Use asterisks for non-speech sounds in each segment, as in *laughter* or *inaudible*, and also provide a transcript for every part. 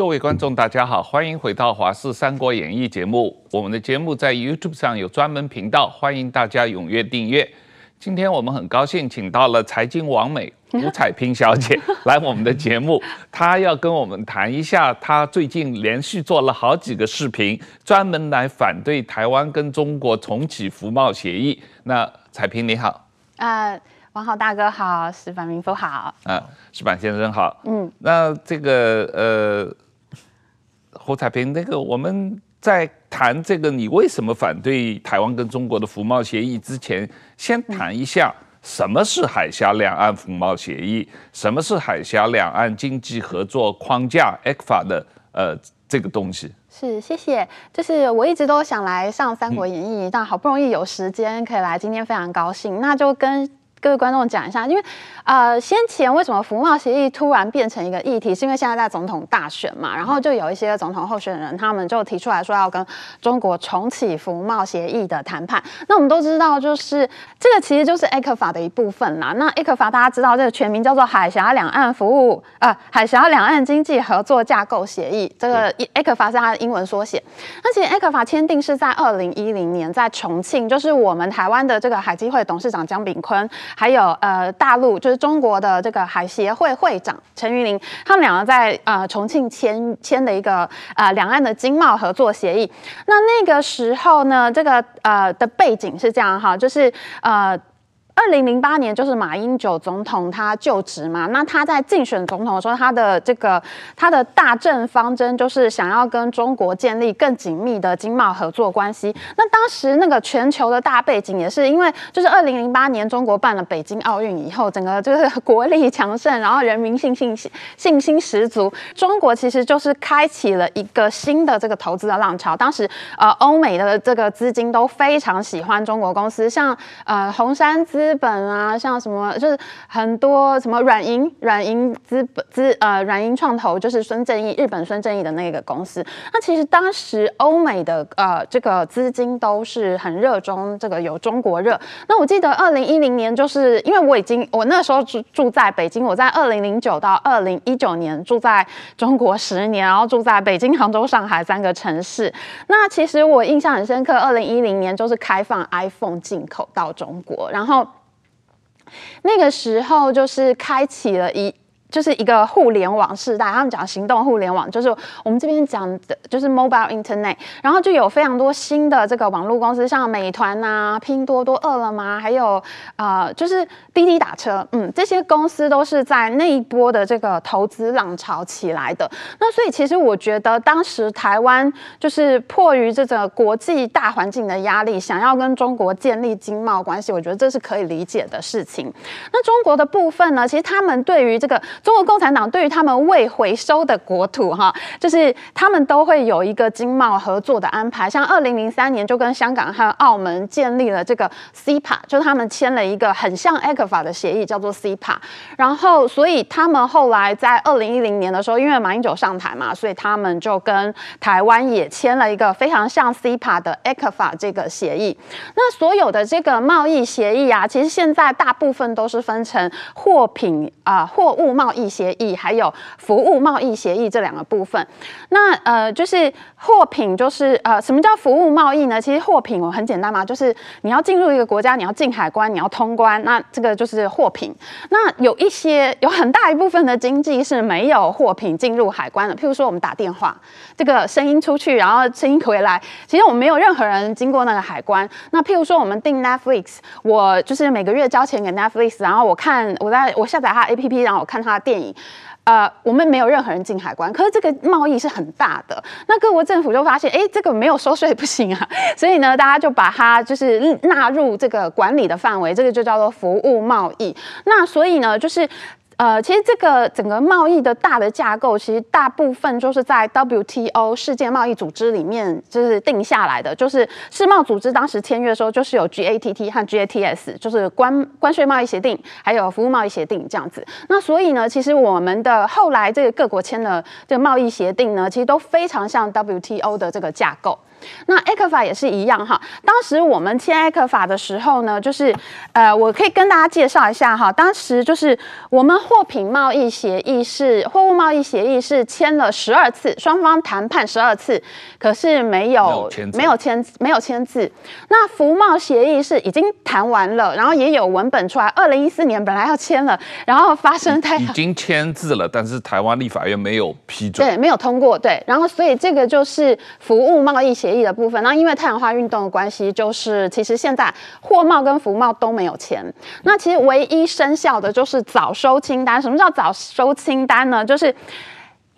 各位观众，大家好，欢迎回到《华视三国演义》节目。我们的节目在 YouTube 上有专门频道，欢迎大家踊跃订阅。今天我们很高兴请到了财经王美 *laughs* 吴彩萍小姐来我们的节目，她要跟我们谈一下她最近连续做了好几个视频，专门来反对台湾跟中国重启服贸协议。那彩萍你好，啊、uh。王浩大哥好，石板明夫好，啊，石板先生好，嗯，那这个呃，胡彩平，那个我们在谈这个你为什么反对台湾跟中国的服贸协议之前，先谈一下什么是海峡两岸服贸协议，什么是海峡两岸经济合作框架 （ECFA） 的呃这个东西。是，谢谢。就是我一直都想来上《三国演义》，但好不容易有时间可以来，今天非常高兴。那就跟各位观众讲一下，因为呃，先前为什么服贸协议突然变成一个议题，是因为现在在总统大选嘛，然后就有一些总统候选人，他们就提出来说要跟中国重启服贸协议的谈判。那我们都知道，就是这个其实就是 ECFA 的一部分啦。那 ECFA 大家知道，这个全名叫做海峡两岸服务呃海峡两岸经济合作架构协议，这个 ECFA 是它的英文缩写。那其实 ECFA 签订是在二零一零年在重庆，就是我们台湾的这个海基会董事长江炳坤。还有呃，大陆就是中国的这个海协会会长陈云林，他们两个在呃重庆签签的一个呃两岸的经贸合作协议。那那个时候呢，这个呃的背景是这样哈，就是呃。二零零八年就是马英九总统他就职嘛，那他在竞选总统的时候，他的这个他的大政方针就是想要跟中国建立更紧密的经贸合作关系。那当时那个全球的大背景也是因为，就是二零零八年中国办了北京奥运以后，整个就是国力强盛，然后人民信心信心十足，中国其实就是开启了一个新的这个投资的浪潮。当时呃欧美的这个资金都非常喜欢中国公司，像呃红杉资。资本啊，像什么就是很多什么软银、软银资本资呃软银创投，就是孙正义日本孙正义的那个公司。那其实当时欧美的呃这个资金都是很热衷这个有中国热。那我记得二零一零年，就是因为我已经我那时候住住在北京，我在二零零九到二零一九年住在中国十年，然后住在北京、杭州、上海三个城市。那其实我印象很深刻，二零一零年就是开放 iPhone 进口到中国，然后。那个时候就是开启了一。就是一个互联网时代，他们讲行动互联网，就是我们这边讲的，就是 mobile internet。然后就有非常多新的这个网络公司，像美团啊、拼多多、饿了么，还有啊、呃，就是滴滴打车，嗯，这些公司都是在那一波的这个投资浪潮起来的。那所以其实我觉得，当时台湾就是迫于这个国际大环境的压力，想要跟中国建立经贸关系，我觉得这是可以理解的事情。那中国的部分呢，其实他们对于这个。中国共产党对于他们未回收的国土，哈，就是他们都会有一个经贸合作的安排。像二零零三年就跟香港和澳门建立了这个 Cpa，就是他们签了一个很像 ECFA 的协议，叫做 Cpa。然后，所以他们后来在二零一零年的时候，因为马英九上台嘛，所以他们就跟台湾也签了一个非常像 Cpa 的 ECFA 这个协议。那所有的这个贸易协议啊，其实现在大部分都是分成货品啊、货物贸。贸易协议还有服务贸易协议这两个部分，那呃就是货品，就是呃什么叫服务贸易呢？其实货品我很简单嘛，就是你要进入一个国家，你要进海关，你要通关，那这个就是货品。那有一些有很大一部分的经济是没有货品进入海关的，譬如说我们打电话，这个声音出去，然后声音回来，其实我们没有任何人经过那个海关。那譬如说我们订 Netflix，我就是每个月交钱给 Netflix，然后我看我在我下载它 APP，然后我看它。电影，呃，我们没有任何人进海关，可是这个贸易是很大的。那各国政府就发现，哎，这个没有收税不行啊，所以呢，大家就把它就是纳入这个管理的范围，这个就叫做服务贸易。那所以呢，就是。呃，其实这个整个贸易的大的架构，其实大部分就是在 WTO 世界贸易组织里面就是定下来的。就是世贸组织当时签约的时候，就是有 GATT 和 GATS，就是关关税贸易协定，还有服务贸易协定这样子。那所以呢，其实我们的后来这个各国签的这个贸易协定呢，其实都非常像 WTO 的这个架构。那 ECFA 也是一样哈。当时我们签 ECFA 的时候呢，就是呃，我可以跟大家介绍一下哈。当时就是我们货品贸易协议是货物贸易协议是签了十二次，双方谈判十二次，可是没有没有签没有签字。那服贸协议是已经谈完了，然后也有文本出来。二零一四年本来要签了，然后发生太已经签字了，但是台湾立法院没有批准，对，没有通过，对。然后所以这个就是服务贸易协议的部分。那因为太阳花运动的关系，就是其实现在货贸跟服贸都没有钱。那其实唯一生效的就是早收清单。什么叫早收清单呢？就是。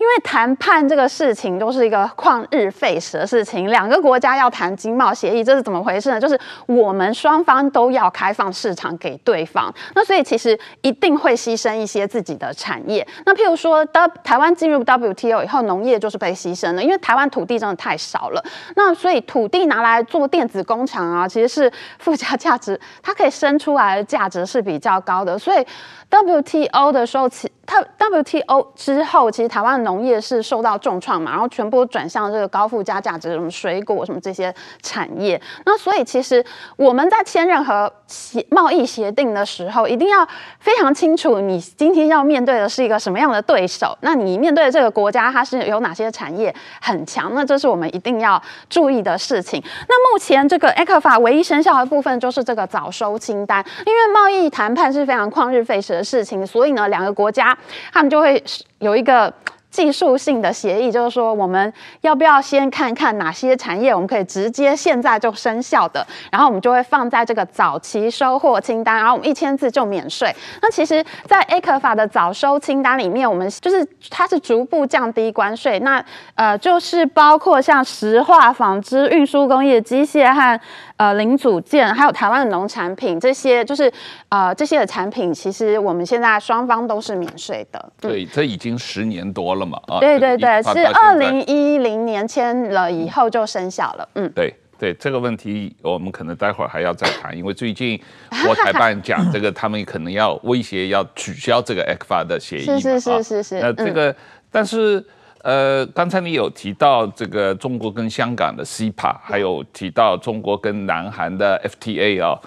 因为谈判这个事情都是一个旷日费时的事情，两个国家要谈经贸协议，这是怎么回事呢？就是我们双方都要开放市场给对方，那所以其实一定会牺牲一些自己的产业。那譬如说，当台湾进入 WTO 以后，农业就是被牺牲了，因为台湾土地真的太少了。那所以土地拿来做电子工厂啊，其实是附加价值，它可以生出来的价值是比较高的。所以 WTO 的时候，其它 WTO 之后，其实台湾农业是受到重创嘛，然后全部转向这个高附加价值，什么水果什么这些产业。那所以其实我们在签任何协贸易协定的时候，一定要非常清楚，你今天要面对的是一个什么样的对手。那你面对的这个国家，它是有哪些产业很强？那这是我们一定要注意的事情。那目前这个 ECFA 唯一生效的部分就是这个早收清单，因为贸易谈判是非常旷日费时事情，所以呢，两个国家他们就会有一个。技术性的协议就是说，我们要不要先看看哪些产业我们可以直接现在就生效的，然后我们就会放在这个早期收货清单，然后我们一签字就免税。那其实，在 ECFA 的早收清单里面，我们就是它是逐步降低关税，那呃就是包括像石化、纺织、运输工业、机械和。呃，零组件还有台湾的农产品，这些就是呃这些的产品，其实我们现在双方都是免税的。对，这已经十年多了嘛啊。对对对，是二零一零年签了以后就生效了。嗯，对对，这个问题我们可能待会儿还要再谈，因为最近 *laughs* 国台办讲这个，他们可能要威胁要取消这个 ECFA 的协议嘛。是是是是是。那这个，嗯、但是。呃，刚才你有提到这个中国跟香港的 CEPA，还有提到中国跟南韩的 FTA 啊。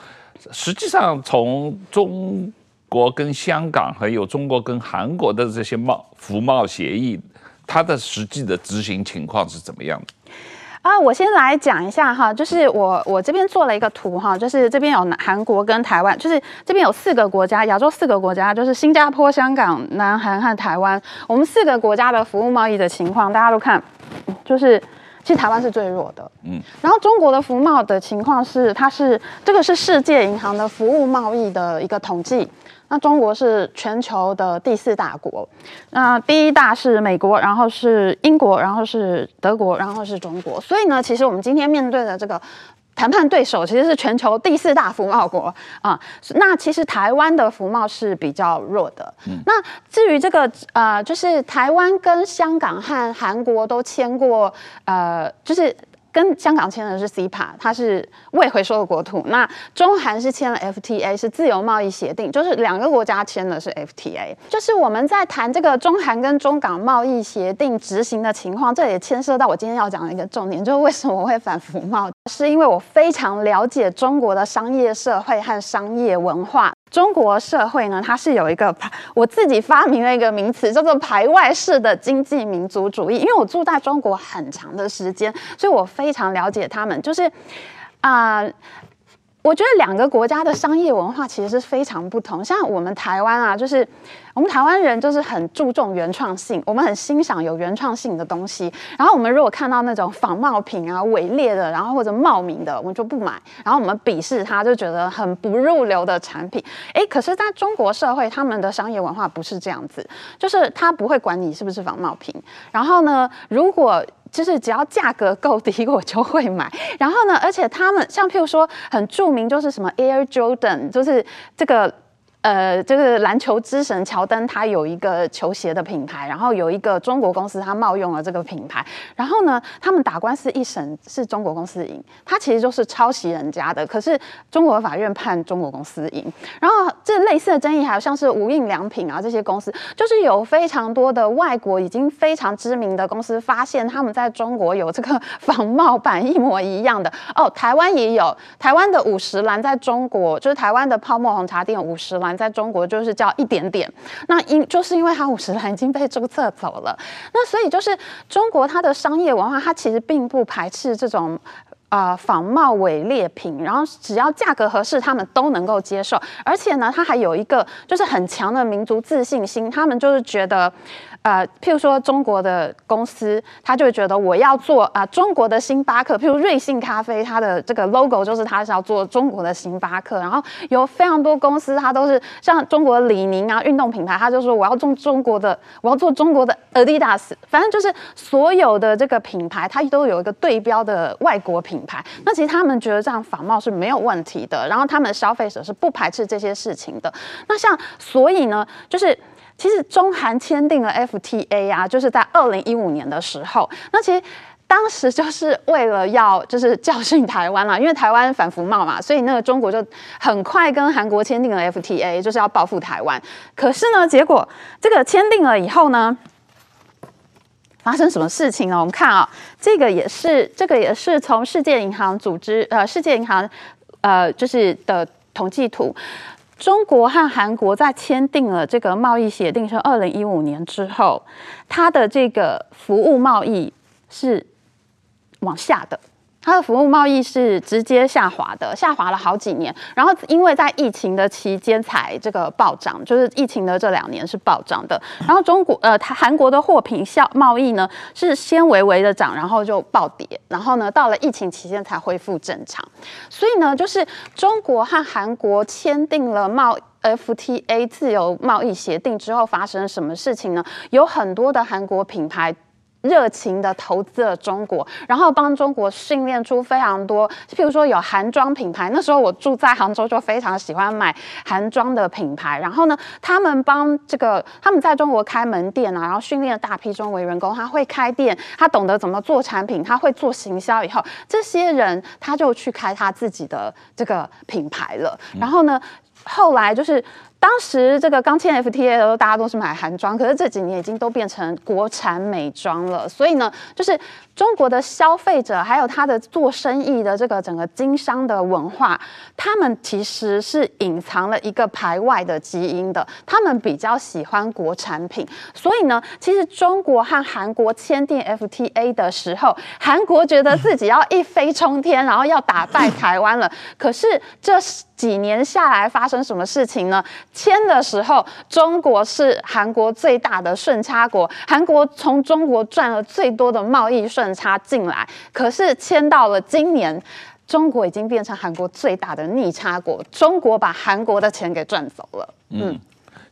实际上，从中国跟香港，还有中国跟韩国的这些贸服贸协议，它的实际的执行情况是怎么样的？啊，我先来讲一下哈，就是我我这边做了一个图哈，就是这边有韩国跟台湾，就是这边有四个国家，亚洲四个国家，就是新加坡、香港、南韩和台湾。我们四个国家的服务贸易的情况，大家都看，就是其实台湾是最弱的，嗯。然后中国的服贸的情况是，它是这个是世界银行的服务贸易的一个统计。那中国是全球的第四大国，那第一大是美国，然后是英国，然后是德国，然后是中国。所以呢，其实我们今天面对的这个谈判对手，其实是全球第四大服贸国啊。那其实台湾的服贸是比较弱的。那至于这个呃，就是台湾跟香港和韩国都签过呃，就是。跟香港签的是 Cpa，它是未回收的国土。那中韩是签了 FTA，是自由贸易协定，就是两个国家签的是 FTA。就是我们在谈这个中韩跟中港贸易协定执行的情况，这也牵涉到我今天要讲的一个重点，就是为什么我会反服贸，是因为我非常了解中国的商业社会和商业文化。中国社会呢，它是有一个 *laughs* 我自己发明了一个名词，叫做排外式的经济民族主义。因为我住在中国很长的时间，所以我非常了解他们。就是啊。我觉得两个国家的商业文化其实是非常不同。像我们台湾啊，就是我们台湾人就是很注重原创性，我们很欣赏有原创性的东西。然后我们如果看到那种仿冒品啊、伪劣的，然后或者冒名的，我们就不买。然后我们鄙视它，就觉得很不入流的产品。诶，可是在中国社会，他们的商业文化不是这样子，就是他不会管你是不是仿冒品。然后呢，如果就是只要价格够低，我就会买。然后呢，而且他们像譬如说很著名，就是什么 Air Jordan，就是这个呃，这个篮球之神乔丹他有一个球鞋的品牌，然后有一个中国公司他冒用了这个品牌，然后呢，他们打官司一审是中国公司赢，他其实就是抄袭人家的，可是中国法院判中国公司赢。然后这类似的争议还有像是无印良品啊这些公司，就是有非常多的外国已经非常知名的公司发现他们在中国有这个仿冒版一模一样的哦，台湾也有，台湾的五十岚在中国就是台湾的泡沫红茶店五十岚。在中国就是叫一点点，那因就是因为它五十岚已经被注册走了，那所以就是中国它的商业文化，它其实并不排斥这种啊、仿冒伪劣品，然后只要价格合适，他们都能够接受，而且呢，它还有一个就是很强的民族自信心，他们就是觉得。呃，譬如说中国的公司，他就会觉得我要做啊、中国的星巴克，譬如瑞幸咖啡，它的这个 logo 就是它是要做中国的星巴克。然后有非常多公司，它都是像中国李宁啊运动品牌，他就说我要做中国的，我要做中国的 Adidas。反正就是所有的这个品牌，它都有一个对标的外国品牌。那其实他们觉得这样仿冒是没有问题的，然后他们消费者是不排斥这些事情的。那像所以呢，就是。其实中韩签订了 FTA 啊，就是在二零一五年的时候。那其实当时 *laughs* 就是为了要就是教训台湾啦，因为台湾反服贸嘛，所以那个中国就很快跟韩国签订了 FTA，就是要报复台湾。可是呢，结果这个签订了以后呢，发生什么事情呢？我们看啊，这个也是这个也是从世界银行组织呃世界银行呃就是的统计图。中国和韩国在签订了这个贸易协定，是二零一五年之后，它的这个服务贸易是往下的。它的服务贸易是直接下滑的，下滑了好几年，然后因为在疫情的期间才这个暴涨，就是疫情的这两年是暴涨的。然后中国呃，它韩国的货品效贸易呢是先微微的涨，然后就暴跌，然后呢到了疫情期间才恢复正常。所以呢，就是中国和韩国签订了贸 FTA 自由贸易协定之后，发生了什么事情呢？有很多的韩国品牌。热情的投资了中国，然后帮中国训练出非常多，譬如说有韩妆品牌。那时候我住在杭州，就非常喜欢买韩妆的品牌。然后呢，他们帮这个他们在中国开门店啊，然后训练了大批中国员工，他会开店，他懂得怎么做产品，他会做行销。以后这些人他就去开他自己的这个品牌了。然后呢，后来就是。当时这个刚签 FTA 的时候，大家都是买韩妆，可是这几年已经都变成国产美妆了。所以呢，就是中国的消费者还有他的做生意的这个整个经商的文化，他们其实是隐藏了一个排外的基因的。他们比较喜欢国产品，所以呢，其实中国和韩国签订 FTA 的时候，韩国觉得自己要一飞冲天，然后要打败台湾了。*laughs* 可是这几年下来发生什么事情呢？签的时候，中国是韩国最大的顺差国，韩国从中国赚了最多的贸易顺差进来。可是签到了今年，中国已经变成韩国最大的逆差国，中国把韩国的钱给赚走了。嗯，嗯，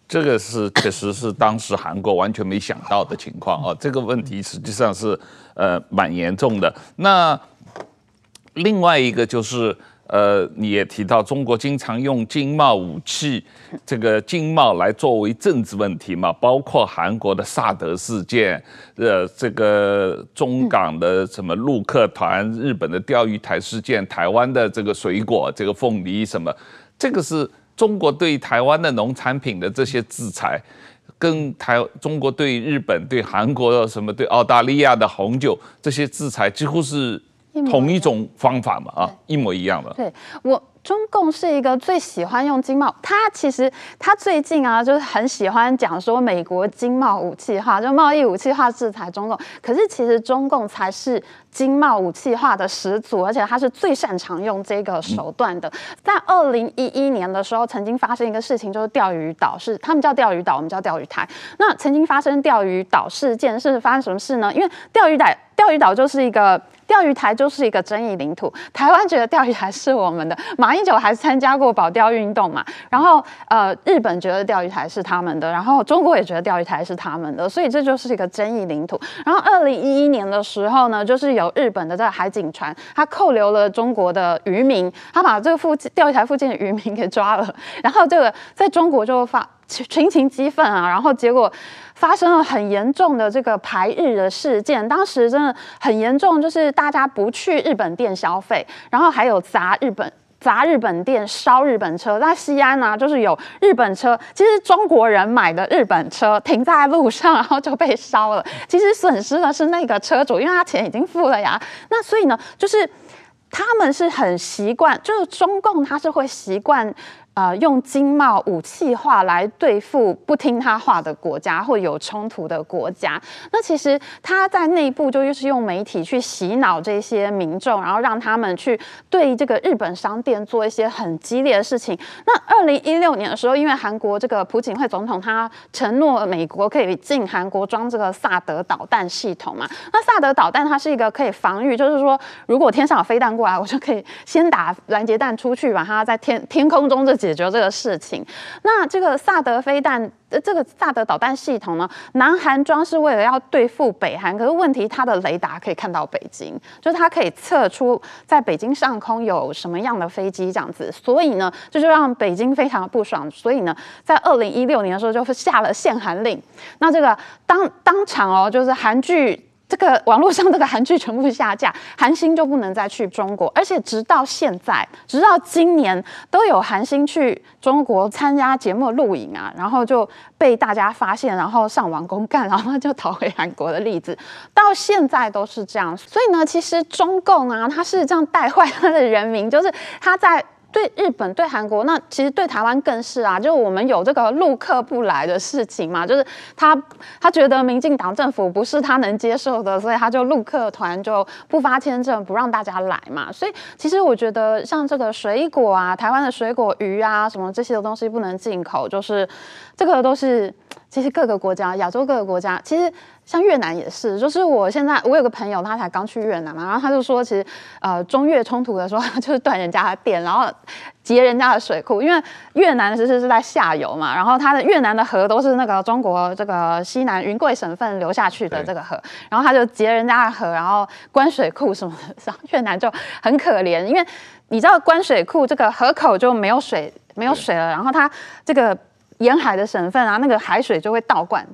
这个是确实是当时韩国完全没想到的情况啊。这个问题实际上是呃蛮严重的。那另外一个就是。呃，你也提到中国经常用经贸武器，*laughs* 这个经贸来作为政治问题嘛，包括韩国的萨德事件，呃，这个中港的什么陆客团，日本的钓鱼台事件，台湾的这个水果，这个凤梨什么，这个是中国对台湾的农产品的这些制裁，跟台中国对日本、对韩国的什么、对澳大利亚的红酒这些制裁几乎是。同一种方法嘛，啊，一模一样的。对，我。中共是一个最喜欢用经贸，他其实他最近啊，就是很喜欢讲说美国经贸武器化，就贸易武器化制裁中共。可是其实中共才是经贸武器化的始祖，而且他是最擅长用这个手段的。在二零一一年的时候，曾经发生一个事情，就是钓鱼岛是他们叫钓鱼岛，我们叫钓鱼台。那曾经发生钓鱼岛事件是发生什么事呢？因为钓鱼岛钓鱼岛就是一个钓鱼台就是一个争议领土。台湾觉得钓鱼台是我们的，马英九还参加过保钓运动嘛。然后呃，日本觉得钓鱼台是他们的，然后中国也觉得钓鱼台是他们的，所以这就是一个争议领土。然后二零一一年的时候呢，就是有日本的这个海警船，他扣留了中国的渔民，他把这个附近钓鱼台附近的渔民给抓了，然后这个在中国就发群情激愤啊，然后结果发生了很严重的这个排日的事件，当时真的很严重，就是大家不去日本店消费，然后还有砸日本。砸日本店、烧日本车，在西安呢、就是有日本车，其实中国人买的日本车停在路上，然后就被烧了。其实损失的是那个车主，因为他钱已经付了呀。那所以呢，就是他们是很习惯，就是中共他是会习惯。呃，用经贸武器化来对付不听他话的国家或有冲突的国家。那其实他在内部就是用媒体去洗脑这些民众，然后让他们去对这个日本商店做一些很激烈的事情。那二零一六年的时候，因为韩国这个朴槿惠总统他承诺美国可以进韩国装这个萨德导弹系统嘛。那萨德导弹它是一个可以防御，就是说如果天上有飞弹过来，我就可以先打拦截弹出去，把它在天天空中这。解决这个事情，那这个萨德飞弹，呃，这个萨德导弹系统呢，南韩装是为了要对付北韩，可是问题它的雷达可以看到北京，就是它可以测出在北京上空有什么样的飞机这样子，所以呢，这就让北京非常的不爽，所以呢，在二零一六年的时候就下了限韩令，那这个当当场哦，就是韩剧。这个网络上这个韩剧全部下架，*laughs* 韩星就不能再去中国，而且直到现在，直到今年都有韩星去中国参加节目录影啊，然后就被大家发现，然后上网公干，然后就逃回韩国的例子，到现在都是这样。所以呢，其实中共啊，他是这样带坏他的人民，就是他在。对日本、对韩国，那其实对台湾更是啊，就是我们有这个陆客不来的事情嘛，就是他他觉得民进党政府不是他能接受的，所以他就陆客团就不发签证，不让大家来嘛。所以其实我觉得像这个水果啊，台湾的水果、鱼啊，什么这些的东西不能进口，就是这个都是其实各个国家，亚洲各个国家，其实。像越南也是，就是我现在我有个朋友，他才刚去越南嘛，然后他就说，其实呃中越冲突的时候，*laughs* 就是断人家的电，然后截人家的水库，因为越南其实是在下游嘛，然后它的越南的河都是那个中国这个西南云贵省份流下去的这个河，然后他就截人家的河，然后关水库什么的，*laughs* 然后越南就很可怜，因为你知道关水库这个河口就没有水没有水了，然后它这个沿海的省份啊，那个海水就会倒灌。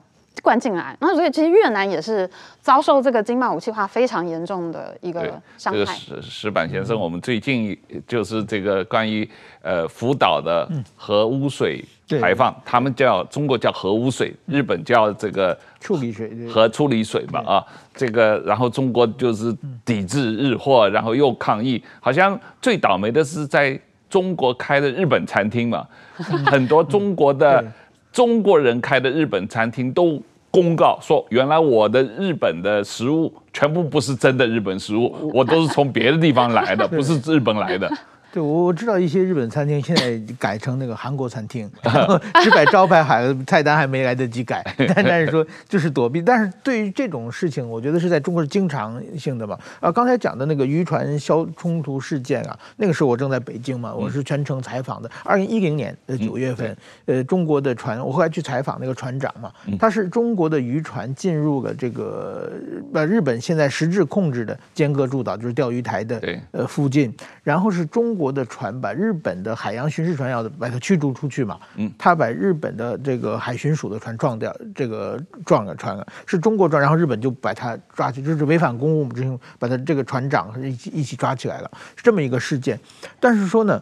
灌进来，那所以其实越南也是遭受这个经贸武器化非常严重的一个伤害。这个石石板先生，我们最近就是这个关于呃福岛的核污水排放，嗯、他们叫中国叫核污水，日本叫这个处理水核处理水嘛啊，这个然后中国就是抵制日货，然后又抗议，好像最倒霉的是在中国开的日本餐厅嘛，*laughs* 很多中国的。中国人开的日本餐厅都公告说，原来我的日本的食物全部不是真的日本食物，我都是从别的地方来的，*laughs* 不是日本来的。对，我我知道一些日本餐厅现在改成那个韩国餐厅，*laughs* 然后只摆招牌，还菜单还没来得及改，但 *laughs* 但是说就是躲避。但是对于这种事情，我觉得是在中国是经常性的嘛。啊，刚才讲的那个渔船消冲突事件啊，那个时候我正在北京嘛，我是全程采访的。二零一零年的九月份，呃，中国的船，我后来去采访那个船长嘛，他是中国的渔船进入了这个呃日本现在实质控制的尖阁诸岛，就是钓鱼台的呃附近，然后是中。国的船把日本的海洋巡视船要把它驱逐出去嘛？嗯，他把日本的这个海巡署的船撞掉，这个撞了船了，是中国撞，然后日本就把他抓去，就是违反公务执行，把他这个船长一起一起抓起来了，是这么一个事件。但是说呢，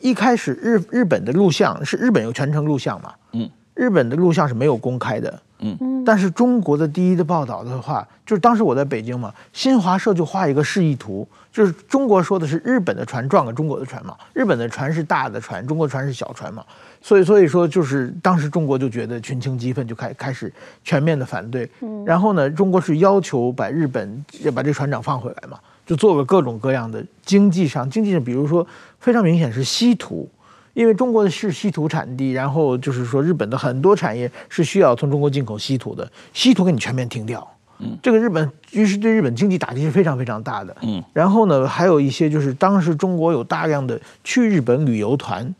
一开始日日本的录像是日本有全程录像嘛？嗯，日本的录像是没有公开的。嗯，但是中国的第一的报道的话，就是当时我在北京嘛，新华社就画一个示意图，就是中国说的是日本的船撞了中国的船嘛，日本的船是大的船，中国船是小船嘛，所以所以说就是当时中国就觉得群情激愤，就开开始全面的反对。嗯，然后呢，中国是要求把日本要把这船长放回来嘛，就做了各种各样的经济上经济上，比如说非常明显是稀土。因为中国的是稀土产地，然后就是说日本的很多产业是需要从中国进口稀土的，稀土给你全面停掉，嗯，这个日本于是对日本经济打击是非常非常大的。嗯，然后呢，还有一些就是当时中国有大量的去日本旅游团，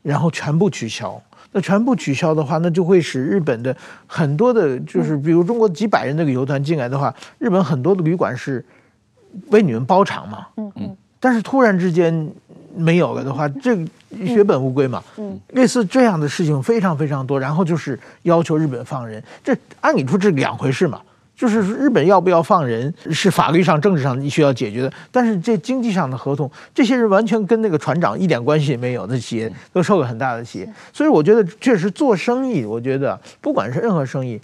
然后全部取消。那全部取消的话，那就会使日本的很多的，就是比如中国几百人的旅游团进来的话，日本很多的旅馆是为你们包场嘛。嗯嗯。但是突然之间没有了的话，这个血本无归嘛。嗯。类似这样的事情非常非常多，然后就是要求日本放人，这按理说这是两回事嘛。就是日本要不要放人是法律上、政治上需要解决的，但是这经济上的合同，这些人完全跟那个船长一点关系也没有的企业都受了很大的气，所以我觉得确实做生意，我觉得不管是任何生意，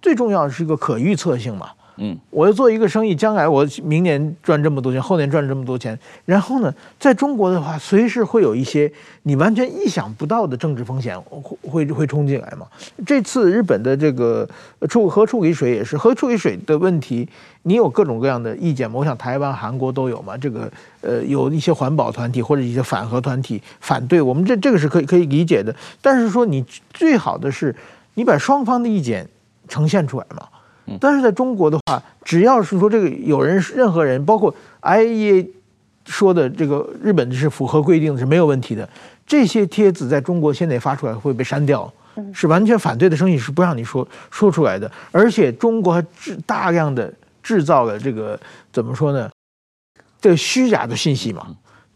最重要的是一个可预测性嘛。嗯，我要做一个生意，将来我明年赚这么多钱，后年赚这么多钱，然后呢，在中国的话，随时会有一些你完全意想不到的政治风险会会会冲进来嘛。这次日本的这个处核处理水也是核处理水的问题，你有各种各样的意见嘛？我想台湾、韩国都有嘛。这个呃，有一些环保团体或者一些反核团体反对我们，这这个是可以可以理解的。但是说你最好的是，你把双方的意见呈现出来嘛。但是在中国的话，只要是说这个有人任何人，包括 IAEA 说的这个日本是符合规定的是没有问题的，这些帖子在中国现在发出来会被删掉，是完全反对的声音是不让你说说出来的，而且中国还制大量的制造了这个怎么说呢？这个虚假的信息嘛。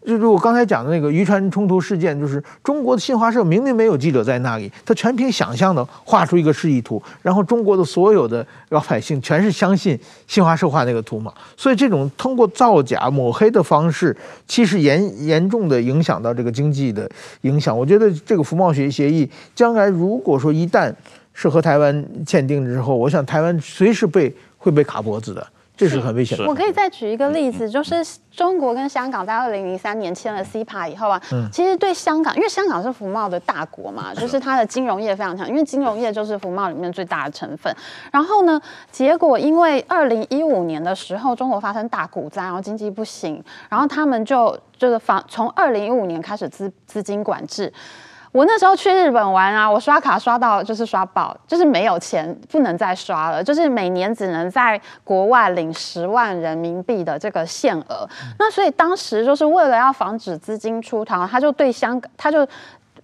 就是我刚才讲的那个渔船冲突事件，就是中国的新华社明明没有记者在那里，他全凭想象的画出一个示意图，然后中国的所有的老百姓全是相信新华社画那个图嘛，所以这种通过造假抹黑的方式，其实严严重的影响到这个经济的影响。我觉得这个服贸协协议将来如果说一旦是和台湾签订之后，我想台湾随时被会被卡脖子的。这是很危险的。我可以再举一个例子，就是中国跟香港在二零零三年签了 CEPA 以后啊，其实对香港，因为香港是服贸的大国嘛，就是它的金融业非常强，因为金融业就是服贸里面最大的成分。然后呢，结果因为二零一五年的时候，中国发生大股灾，然后经济不行，然后他们就就是房从二零一五年开始资资金管制。我那时候去日本玩啊，我刷卡刷到就是刷爆，就是没有钱不能再刷了，就是每年只能在国外领十万人民币的这个限额。那所以当时就是为了要防止资金出逃，他就对香港，他就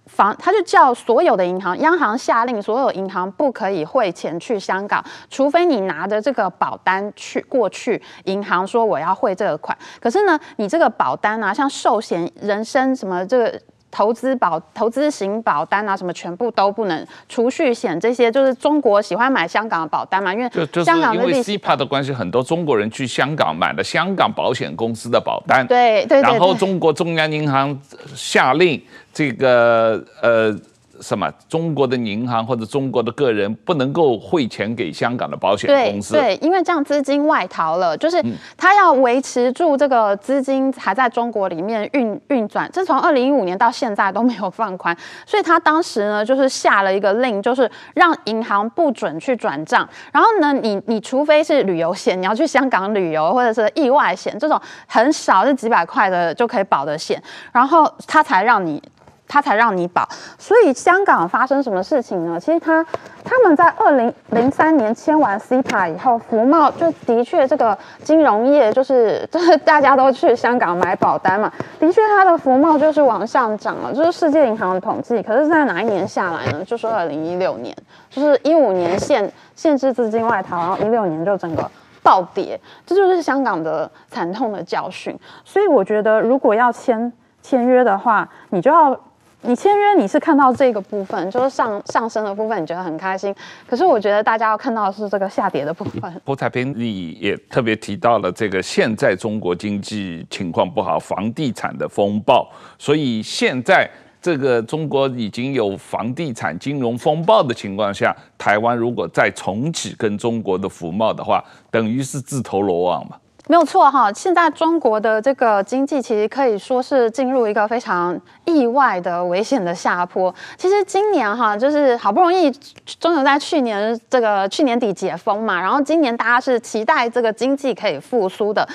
防，他就叫所有的银行、央行下令，所有银行不可以汇钱去香港，除非你拿着这个保单去过去银行说我要汇这个款。可是呢，你这个保单啊，像寿险、人身什么这个。投资保、投资型保单啊，什么全部都不能，储蓄险这些就是中国喜欢买香港的保单嘛，因为香港的因为 CEPA 的关系，很多中国人去香港买了香港保险公司的保单，对对，然后中国中央银行下令这个呃。什么？中国的银行或者中国的个人不能够汇钱给香港的保险公司？对，对，因为这样资金外逃了，就是他要维持住这个资金还在中国里面运运转。这从二零一五年到现在都没有放宽，所以他当时呢就是下了一个令，就是让银行不准去转账。然后呢，你你除非是旅游险，你要去香港旅游或者是意外险这种很少是几百块的就可以保的险，然后他才让你。他才让你保，所以香港发生什么事情呢？其实他他们在二零零三年签完 CPA 以后，福茂就的确这个金融业就是 *laughs* 就是大家都去香港买保单嘛，的确它的福茂就是往上涨了，就是世界银行的统计。可是，在哪一年下来呢？就说二零一六年，就是一五年限限制资金外逃，然后一六年就整个暴跌，这就是香港的惨痛的教训。所以我觉得，如果要签签约的话，你就要。你签约，你是看到这个部分，就是上上升的部分，你觉得很开心。可是我觉得大家要看到的是这个下跌的部分。郭采萍，你也特别提到了这个现在中国经济情况不好，房地产的风暴。所以现在这个中国已经有房地产金融风暴的情况下，台湾如果再重启跟中国的服贸的话，等于是自投罗网嘛。没有错哈，现在中国的这个经济其实可以说是进入一个非常意外的危险的下坡。其实今年哈，就是好不容易终于在去年这个去年底解封嘛，然后今年大家是期待这个经济可以复苏的。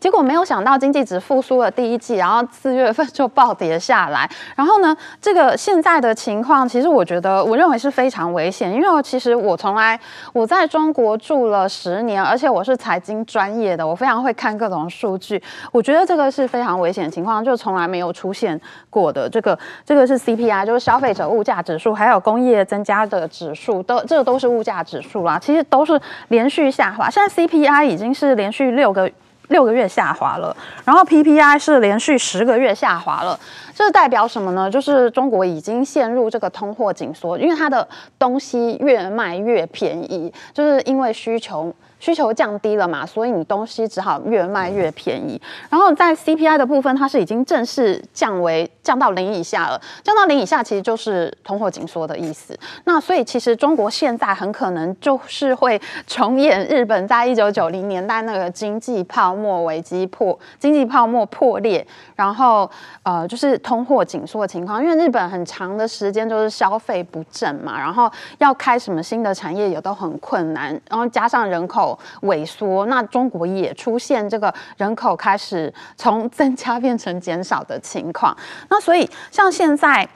结果没有想到经济只复苏了第一季，然后四月份就暴跌下来。然后呢，这个现在的情况，其实我觉得我认为是非常危险，因为其实我从来我在中国住了十年，而且我是财经专业的，我非常会看各种数据。我觉得这个是非常危险情况，就从来没有出现过的。这个这个是 CPI，就是消费者物价指数，还有工业增加的指数，都这都是物价指数啦。其实都是连续下滑，现在 CPI 已经是连续六个六个月下滑了，然后 PPI 是连续十个月下滑了。这代表什么呢？就是中国已经陷入这个通货紧缩，因为它的东西越卖越便宜，就是因为需求。需求降低了嘛，所以你东西只好越卖越便宜。然后在 CPI 的部分，它是已经正式降为降到零以下了。降到零以下，其实就是通货紧缩的意思。那所以其实中国现在很可能就是会重演日本在一九九零年代那个经济泡沫危机破，经济泡沫破裂，然后呃就是通货紧缩的情况。因为日本很长的时间就是消费不振嘛，然后要开什么新的产业也都很困难，然后加上人口。萎缩，那中国也出现这个人口开始从增加变成减少的情况。那所以像现在，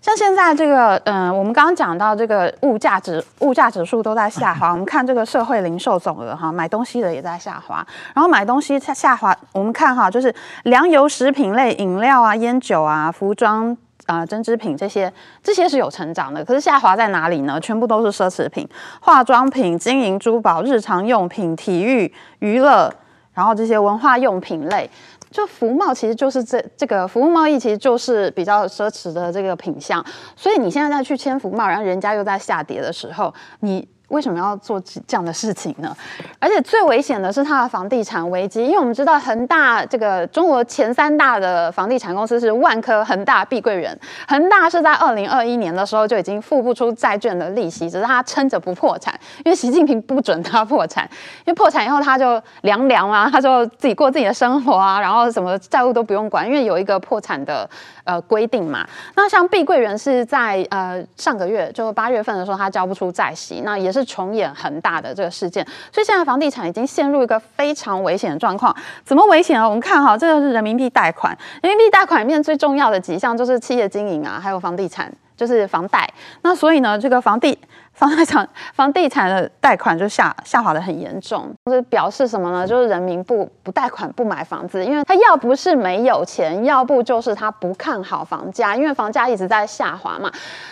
像现在这个，嗯，我们刚刚讲到这个物价指物价指数都在下滑。我们看这个社会零售总额哈，买东西的也在下滑。然后买东西下下滑，我们看哈，就是粮油食品类、饮料啊、烟酒啊、服装。啊，针织品这些这些是有成长的，可是下滑在哪里呢？全部都是奢侈品、化妆品、金银珠宝、日常用品、体育娱乐，然后这些文化用品类，就服贸其实就是这这个服务贸易其实就是比较奢侈的这个品相，所以你现在再去签服贸，然后人家又在下跌的时候，你。为什么要做这样的事情呢？而且最危险的是它的房地产危机，因为我们知道恒大这个中国前三大的房地产公司是万科、恒大、碧桂园。恒大是在二零二一年的时候就已经付不出债券的利息，只是他撑着不破产，因为习近平不准他破产，因为破产以后他就凉凉啊，他就自己过自己的生活啊，然后什么债务都不用管，因为有一个破产的呃规定嘛。那像碧桂园是在呃上个月就八月份的时候，他交不出债息，那也是。是重演恒大的这个事件，所以现在房地产已经陷入一个非常危险的状况。怎么危险呢？我们看哈，这个是人民币贷款，人民币贷款里面最重要的几项就是企业经营啊，还有房地产，就是房贷。那所以呢，这个房地。房地产房地产的贷款就下下滑的很严重，就是表示什么呢？就是人民不不贷款不买房子，因为他要不是没有钱，要不就是他不看好房价，因为房价一直在下滑嘛。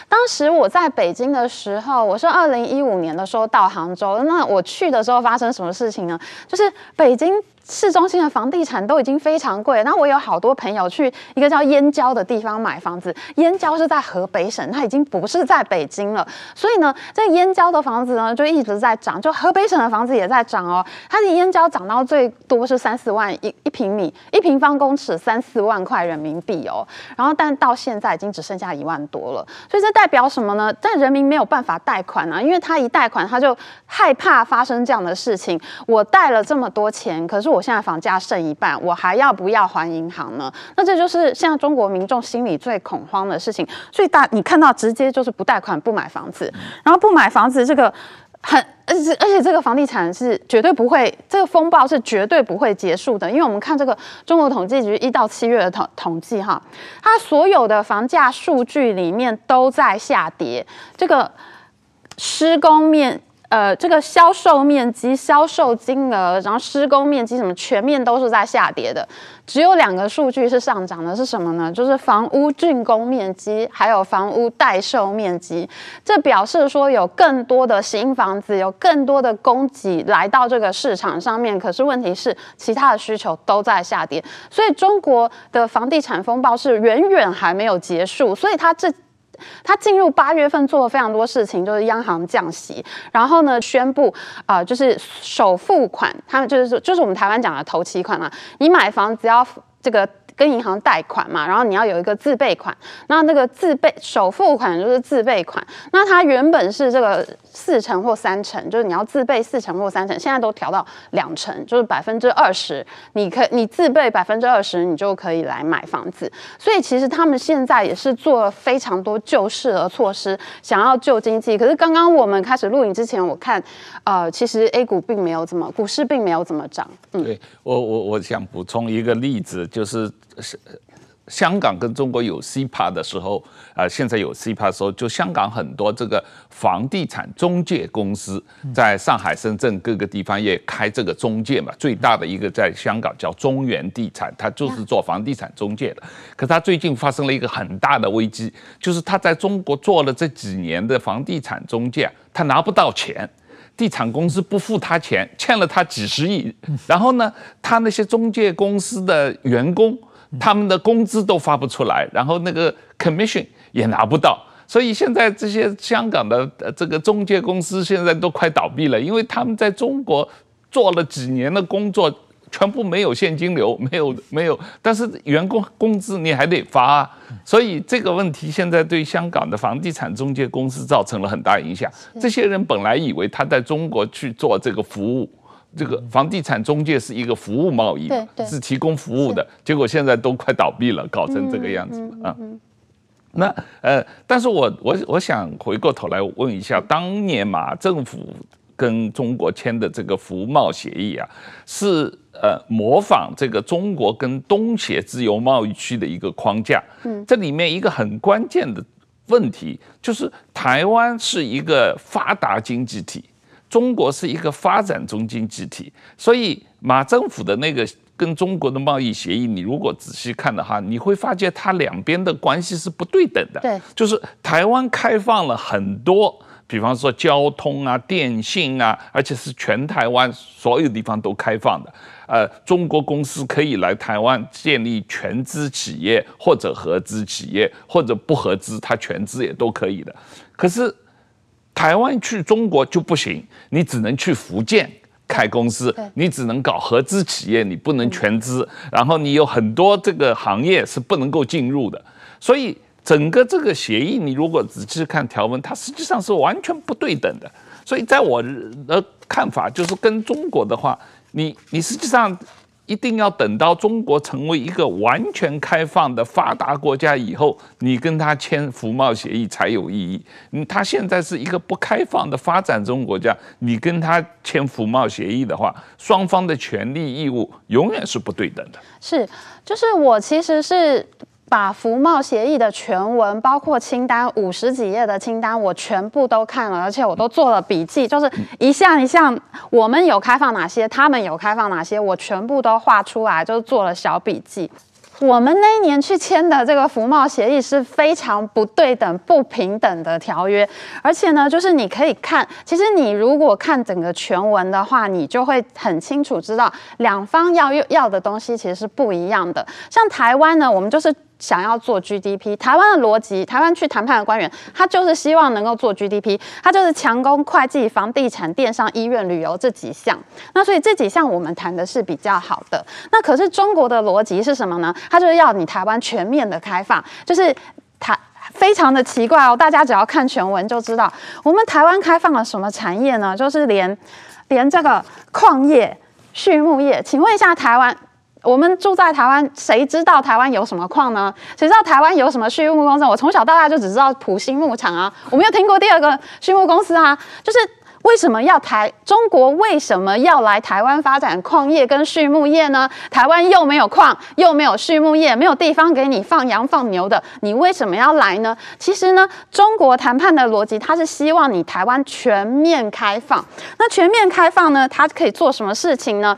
当时我在北京的时候，我是二零一五年的时候到杭州，那我去的时候发生什么事情呢？就是北京。市中心的房地产都已经非常贵，那我有好多朋友去一个叫燕郊的地方买房子。燕郊是在河北省，它已经不是在北京了。所以呢，这燕郊的房子呢就一直在涨，就河北省的房子也在涨哦。它的燕郊涨到最多是三四万一一平米，一平方公尺三四万块人民币哦。然后但到现在已经只剩下一万多了。所以这代表什么呢？但人民没有办法贷款啊，因为他一贷款他就害怕发生这样的事情。我贷了这么多钱，可是我。我现在房价剩一半，我还要不要还银行呢？那这就是现在中国民众心里最恐慌的事情。所以大你看到直接就是不贷款不买房子，然后不买房子这个很，而且而且这个房地产是绝对不会，这个风暴是绝对不会结束的。因为我们看这个中国统计局一到七月的统统计哈，它所有的房价数据里面都在下跌，这个施工面。呃，这个销售面积、销售金额，然后施工面积什么，全面都是在下跌的。只有两个数据是上涨的，是什么呢？就是房屋竣工面积，还有房屋待售面积。这表示说有更多的新房子，有更多的供给来到这个市场上面。可是问题是，其他的需求都在下跌，所以中国的房地产风暴是远远还没有结束。所以它这。他进入八月份做了非常多事情，就是央行降息，然后呢宣布啊、就是首付款，他们就是说就是我们台湾讲的头期款嘛，你买房只要这个跟银行贷款嘛，然后你要有一个自备款，那那个自备首付款就是自备款，那它原本是这个四成或三成，就是你要自备四成或三成，现在都调到两成，就是百分之二十，你可你自备百分之二十，你就可以来买房子。所以其实他们现在也是做了非常多救市的措施，想要救经济。可是刚刚我们开始录影之前，我看，呃，其实 A 股并没有怎么，股市并没有怎么涨。嗯，对我我我想补充一个例子，就是是。香港跟中国有 CPA 的时候，呃，现在有 CPA 的时候，就香港很多这个房地产中介公司，在上海、深圳各个地方也开这个中介嘛。最大的一个在香港叫中原地产，它就是做房地产中介的。可它最近发生了一个很大的危机，就是他在中国做了这几年的房地产中介，他拿不到钱，地产公司不付他钱，欠了他几十亿。然后呢，他那些中介公司的员工。他们的工资都发不出来，然后那个 commission 也拿不到，所以现在这些香港的这个中介公司现在都快倒闭了，因为他们在中国做了几年的工作，全部没有现金流，没有没有，但是员工工资你还得发啊，所以这个问题现在对香港的房地产中介公司造成了很大影响。这些人本来以为他在中国去做这个服务。这个房地产中介是一个服务贸易，是提供服务的，结果现在都快倒闭了，搞成这个样子啊。那呃，但是我我我想回过头来问一下，当年马政府跟中国签的这个服贸协议啊，是呃模仿这个中国跟东协自由贸易区的一个框架。嗯，这里面一个很关键的问题就是台湾是一个发达经济体。中国是一个发展中经济体，所以马政府的那个跟中国的贸易协议，你如果仔细看的话，你会发觉它两边的关系是不对等的。对，就是台湾开放了很多，比方说交通啊、电信啊，而且是全台湾所有地方都开放的。呃，中国公司可以来台湾建立全资企业或者合资企业，或者不合资，它全资也都可以的。可是。台湾去中国就不行，你只能去福建开公司，你只能搞合资企业，你不能全资。然后你有很多这个行业是不能够进入的，所以整个这个协议，你如果仔细看条文，它实际上是完全不对等的。所以在我的看法，就是跟中国的话，你你实际上。一定要等到中国成为一个完全开放的发达国家以后，你跟他签服贸协议才有意义。嗯，他现在是一个不开放的发展中国家，你跟他签服贸协议的话，双方的权利义务永远是不对等的。是，就是我其实是。把服贸协议的全文，包括清单五十几页的清单，我全部都看了，而且我都做了笔记，就是一项一项，我们有开放哪些，他们有开放哪些，我全部都画出来，就是做了小笔记。我们那一年去签的这个服贸协议是非常不对等、不平等的条约，而且呢，就是你可以看，其实你如果看整个全文的话，你就会很清楚知道两方要要的东西其实是不一样的。像台湾呢，我们就是。想要做 GDP，台湾的逻辑，台湾去谈判的官员，他就是希望能够做 GDP，他就是强攻会计、房地产、电商、医院、旅游这几项。那所以这几项我们谈的是比较好的。那可是中国的逻辑是什么呢？他就是要你台湾全面的开放，就是台非常的奇怪哦。大家只要看全文就知道，我们台湾开放了什么产业呢？就是连连这个矿业、畜牧业。请问一下台湾。我们住在台湾，谁知道台湾有什么矿呢？谁知道台湾有什么畜牧公司？我从小到大就只知道普兴牧场啊，我没有听过第二个畜牧公司啊。就是为什么要台中国为什么要来台湾发展矿业跟畜牧业呢？台湾又没有矿，又没有畜牧业，没有地方给你放羊放牛的，你为什么要来呢？其实呢，中国谈判的逻辑，它是希望你台湾全面开放。那全面开放呢，它可以做什么事情呢？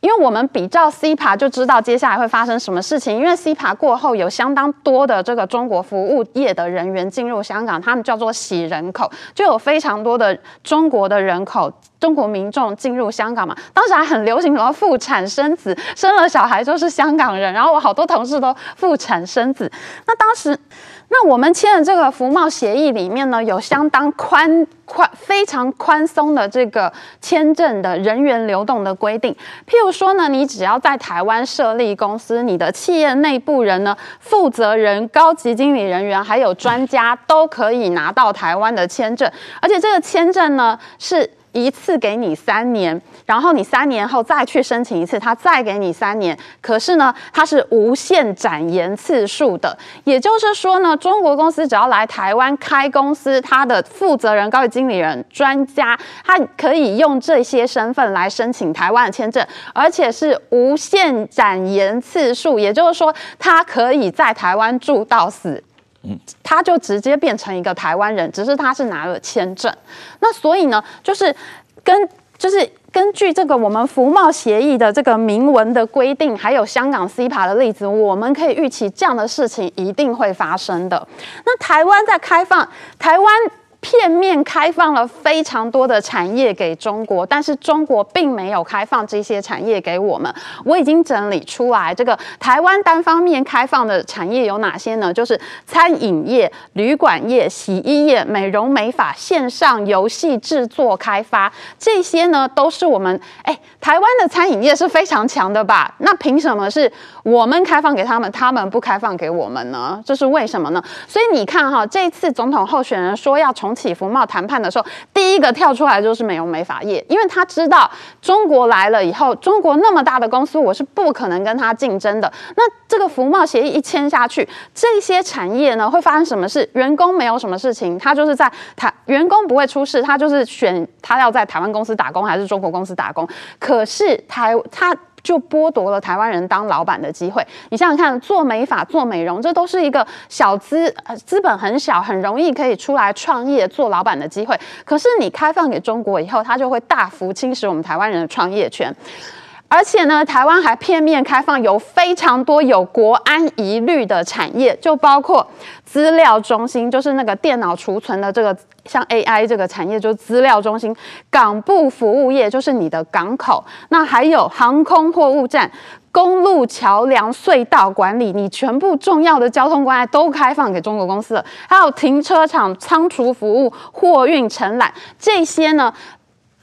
因为我们比照 C 盘就知道接下来会发生什么事情。因为 C 盘过后有相当多的这个中国服务业的人员进入香港，他们叫做洗人口，就有非常多的中国的人口、中国民众进入香港嘛。当时还很流行什么妇产生子，生了小孩就是香港人。然后我好多同事都妇产生子。那当时。那我们签的这个服贸协议里面呢，有相当宽宽非常宽松的这个签证的人员流动的规定。譬如说呢，你只要在台湾设立公司，你的企业内部人呢、负责人、高级经理人员还有专家都可以拿到台湾的签证，而且这个签证呢是。一次给你三年，然后你三年后再去申请一次，他再给你三年。可是呢，它是无限展延次数的。也就是说呢，中国公司只要来台湾开公司，他的负责人、高级经理人、专家，他可以用这些身份来申请台湾的签证，而且是无限展延次数。也就是说，他可以在台湾住到死。他就直接变成一个台湾人，只是他是拿了签证。那所以呢，就是根就是根据这个我们服贸协议的这个明文的规定，还有香港 CPA 的例子，我们可以预期这样的事情一定会发生的。那台湾在开放台湾。片面开放了非常多的产业给中国，但是中国并没有开放这些产业给我们。我已经整理出来，这个台湾单方面开放的产业有哪些呢？就是餐饮业、旅馆业、洗衣业、美容美发、线上游戏制作开发，这些呢都是我们哎，台湾的餐饮业是非常强的吧？那凭什么是我们开放给他们，他们不开放给我们呢？这是为什么呢？所以你看哈，这次总统候选人说要重起服贸谈判的时候，第一个跳出来就是美容美发业，因为他知道中国来了以后，中国那么大的公司，我是不可能跟他竞争的。那这个服贸协议一签下去，这些产业呢会发生什么事？员工没有什么事情，他就是在台，员工不会出事，他就是选他要在台湾公司打工还是中国公司打工。可是台他。就剥夺了台湾人当老板的机会。你想想看，做美发、做美容，这都是一个小资，资本很小，很容易可以出来创业做老板的机会。可是你开放给中国以后，它就会大幅侵蚀我们台湾人的创业权。而且呢，台湾还片面开放有非常多有国安疑虑的产业，就包括资料中心，就是那个电脑储存的这个，像 AI 这个产业，就是资料中心；港部服务业，就是你的港口；那还有航空货物站、公路桥梁、隧道管理，你全部重要的交通关爱都开放给中国公司了。还有停车场、仓储服务、货运承揽这些呢。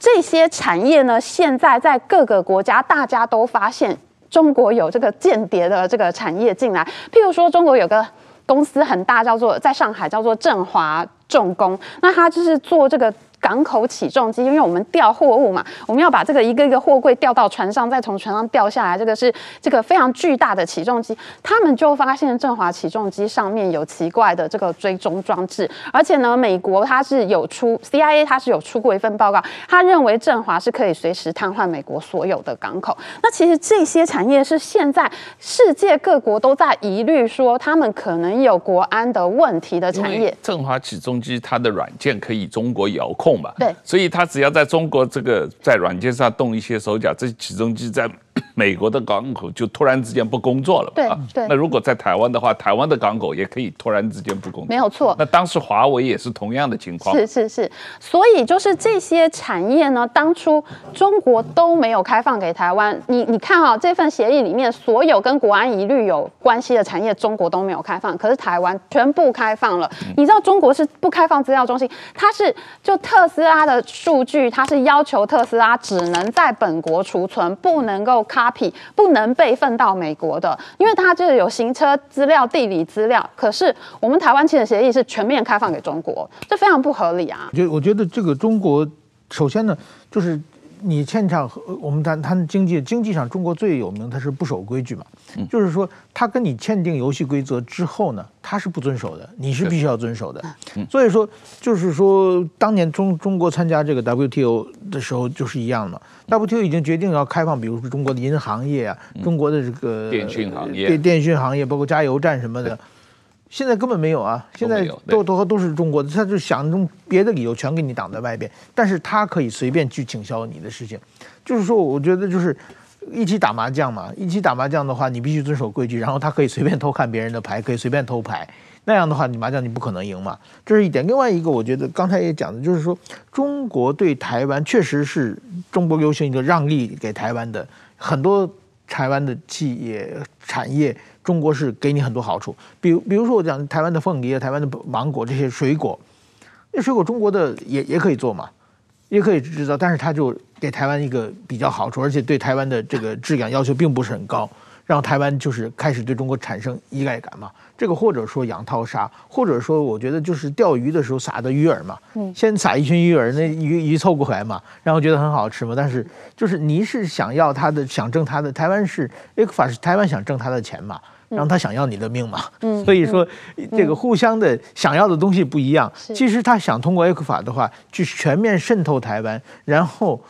这些产业呢，现在在各个国家，大家都发现中国有这个间谍的这个产业进来。譬如说，中国有个公司很大，叫做在上海叫做振华重工，那它就是做这个。港口起重机，因为我们吊货物嘛，我们要把这个一个一个货柜吊到船上，再从船上吊下来，这个是这个非常巨大的起重机。他们就发现振华起重机上面有奇怪的这个追踪装置，而且呢，美国它是有出 CIA，它是有出过一份报告，他认为振华是可以随时瘫痪美国所有的港口。那其实这些产业是现在世界各国都在疑虑说他们可能有国安的问题的产业。振华起重机它的软件可以中国遥控。对，所以他只要在中国这个在软件上动一些手脚，这起重机在。*coughs* 美国的港口就突然之间不工作了，对对。那如果在台湾的话，台湾的港口也可以突然之间不工作，没有错。那当时华为也是同样的情况，是是是。所以就是这些产业呢，当初中国都没有开放给台湾。你你看啊，这份协议里面所有跟国安一律有关系的产业，中国都没有开放，可是台湾全部开放了。你知道中国是不开放资料中心，它是就特斯拉的数据，它是要求特斯拉只能在本国储存，不能够 Copy。不能备份到美国的，因为它就是有行车资料、地理资料。可是我们台湾签的协议是全面开放给中国，这非常不合理啊！我觉得，我觉得这个中国，首先呢，就是。你签上和我们谈谈经济，经济上中国最有名，它是不守规矩嘛。嗯，就是说，他跟你签订游戏规则之后呢，他是不遵守的，你是必须要遵守的。所以说，就是说，当年中中国参加这个 WTO 的时候就是一样的嘛。WTO 已经决定要开放，比如说中国的银行业啊，中国的这个电讯行业、电电讯行业，包括加油站什么的。现在根本没有啊！现在都都都是中国的，他就想用别的理由全给你挡在外边，但是他可以随便去请销你的事情，就是说，我觉得就是一起打麻将嘛，一起打麻将的话，你必须遵守规矩，然后他可以随便偷看别人的牌，可以随便偷牌，那样的话，你麻将你不可能赢嘛，这是一点。另外一个，我觉得刚才也讲的就是说，中国对台湾确实是中国流行一个让利给台湾的很多台湾的企业产业。中国是给你很多好处，比如比如说我讲台湾的凤梨啊，台湾的芒果这些水果，那水果中国的也也可以做嘛，也可以制造，但是它就给台湾一个比较好处，而且对台湾的这个质量要求并不是很高。让台湾就是开始对中国产生依赖感嘛，这个或者说养套杀，或者说我觉得就是钓鱼的时候撒的鱼饵嘛，嗯，先撒一群鱼饵，那鱼鱼凑过来嘛，然后觉得很好吃嘛，但是就是你是想要他的，想挣他的，台湾是 ECFA 是台湾想挣他的钱嘛，让他想要你的命嘛，嗯，所以说这个互相的想要的东西不一样，其实他想通过 ECFA 的话，去全面渗透台湾，然后。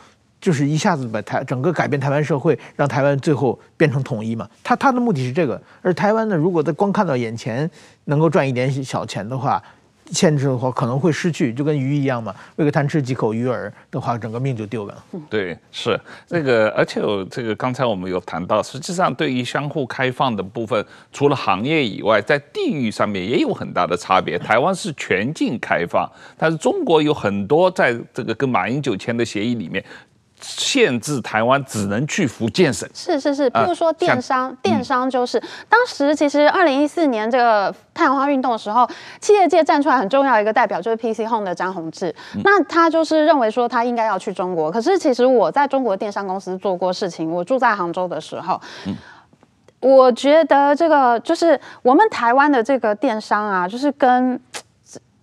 就是一下子把台整个改变台湾社会，让台湾最后变成统一嘛。他他的目的是这个，而台湾呢，如果他光看到眼前能够赚一点小钱的话，限制的话可能会失去，就跟鱼一样嘛。为了贪吃几口鱼饵的话，整个命就丢了。对，是这个，而且这个刚才我们有谈到，实际上对于相互开放的部分，除了行业以外，在地域上面也有很大的差别。台湾是全境开放，但是中国有很多在这个跟马英九签的协议里面。限制台湾只能去福建省，是是是，比如说电商，呃、电商就是、嗯、当时其实二零一四年这个太阳花运动的时候，企业界站出来很重要一个代表就是 PC Home 的张宏志，嗯、那他就是认为说他应该要去中国，可是其实我在中国电商公司做过事情，我住在杭州的时候，嗯、我觉得这个就是我们台湾的这个电商啊，就是跟。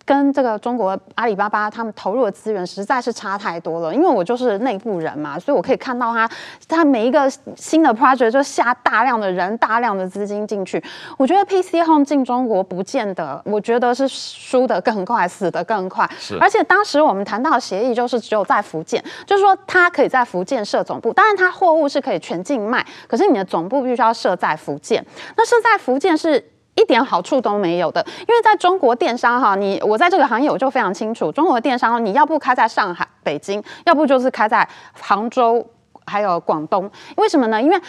跟这个中国阿里巴巴他们投入的资源实在是差太多了，因为我就是内部人嘛，所以我可以看到他他每一个新的 project 就下大量的人、大量的资金进去。我觉得 PC Home 进中国不见得，我觉得是输得更快，死得更快。是，而且当时我们谈到的协议就是只有在福建，就是说他可以在福建设总部，当然他货物是可以全境卖，可是你的总部必须要设在福建。那设在福建是。一点好处都没有的，因为在中国电商哈，你我在这个行业我就非常清楚，中国电商你要不开在上海、北京，要不就是开在杭州，还有广东，为什么呢？因为